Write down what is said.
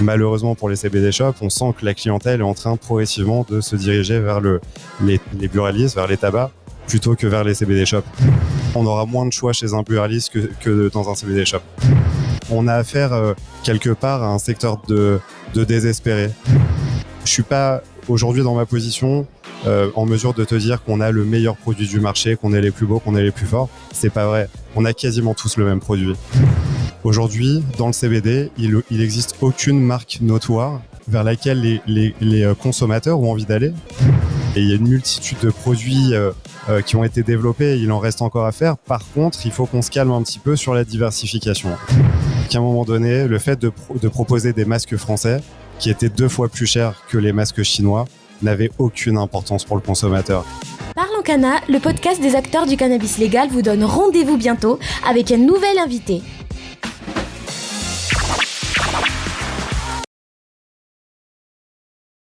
malheureusement pour les CBD shops, on sent que la clientèle est en train progressivement de se diriger vers le, les, les buralistes, vers les tabacs, plutôt que vers les CBD shops. On aura moins de choix chez un buraliste que, que dans un CBD shop. On a affaire euh, quelque part à un secteur de, de désespérés. Je suis pas aujourd'hui dans ma position euh, en mesure de te dire qu'on a le meilleur produit du marché, qu'on est les plus beaux, qu'on est les plus forts. C'est pas vrai. On a quasiment tous le même produit. Aujourd'hui, dans le CBD, il, il existe aucune marque notoire vers laquelle les, euh, consommateurs ont envie d'aller. Et il y a une multitude de produits euh, euh, qui ont été développés, il en reste encore à faire. Par contre, il faut qu'on se calme un petit peu sur la diversification. Qu'à un moment donné, le fait de proposer des masques français, qui étaient deux fois plus chers que les masques chinois, n'avait aucune importance pour le consommateur. Parlons Cana, le podcast des acteurs du cannabis légal vous donne rendez-vous bientôt avec un nouvel invité.